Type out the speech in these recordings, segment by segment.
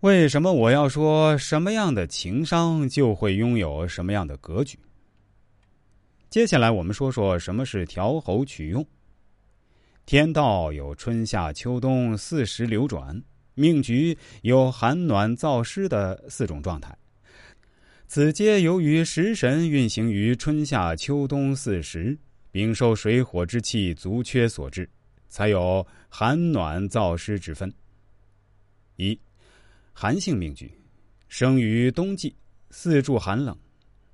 为什么我要说什么样的情商就会拥有什么样的格局？接下来我们说说什么是调候取用。天道有春夏秋冬四时流转，命局有寒暖燥湿的四种状态，此皆由于食神运行于春夏秋冬四时，并受水火之气足缺所致，才有寒暖燥湿之分。一寒性命局，生于冬季，四柱寒冷，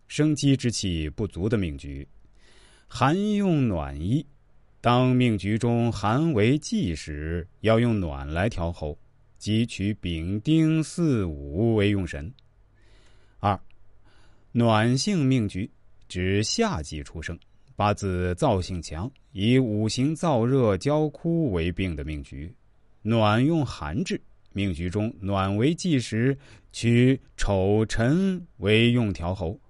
生机之气不足的命局。寒用暖衣，当命局中寒为忌时，要用暖来调候，即取丙丁巳午为用神。二暖性命局，指夏季出生，八字燥性强，以五行燥热焦枯为病的命局，暖用寒治。命局中暖为忌时，取丑辰为用调候。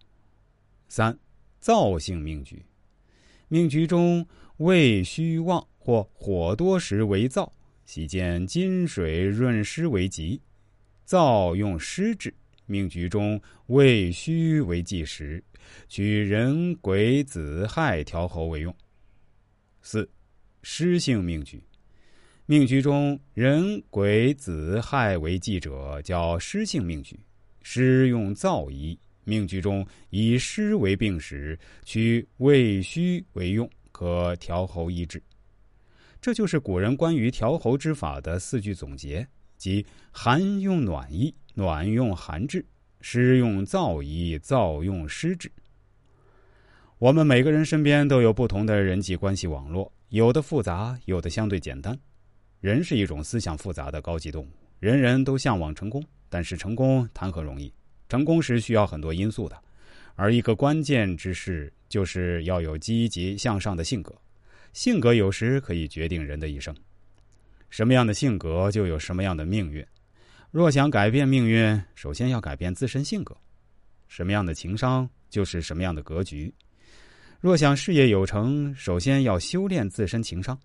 三燥性命局，命局中胃虚旺或火多时为燥，喜见金水润湿为吉。燥用湿治，命局中胃虚为忌时，取人癸子亥调候为用。四湿性命局。命局中人癸子亥为忌者，叫湿性命局。湿用燥宜，命局中以湿为病时，取胃虚为用，可调候医治。这就是古人关于调候之法的四句总结：即寒用暖医，暖用寒治；湿用燥宜，燥用湿治。我们每个人身边都有不同的人际关系网络，有的复杂，有的相对简单。人是一种思想复杂的高级动物，人人都向往成功，但是成功谈何容易？成功是需要很多因素的，而一个关键之事就是要有积极向上的性格。性格有时可以决定人的一生，什么样的性格就有什么样的命运。若想改变命运，首先要改变自身性格。什么样的情商就是什么样的格局。若想事业有成，首先要修炼自身情商。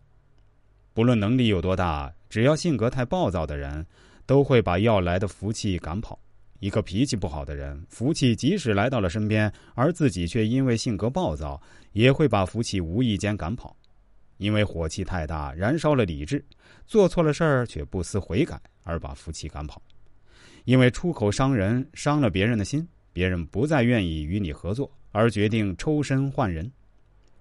不论能力有多大，只要性格太暴躁的人，都会把要来的福气赶跑。一个脾气不好的人，福气即使来到了身边，而自己却因为性格暴躁，也会把福气无意间赶跑。因为火气太大，燃烧了理智，做错了事儿却不思悔改，而把福气赶跑。因为出口伤人，伤了别人的心，别人不再愿意与你合作，而决定抽身换人。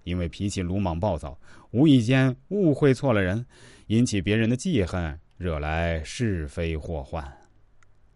因为脾气鲁莽暴躁，无意间误会错了人，引起别人的记恨，惹来是非祸患。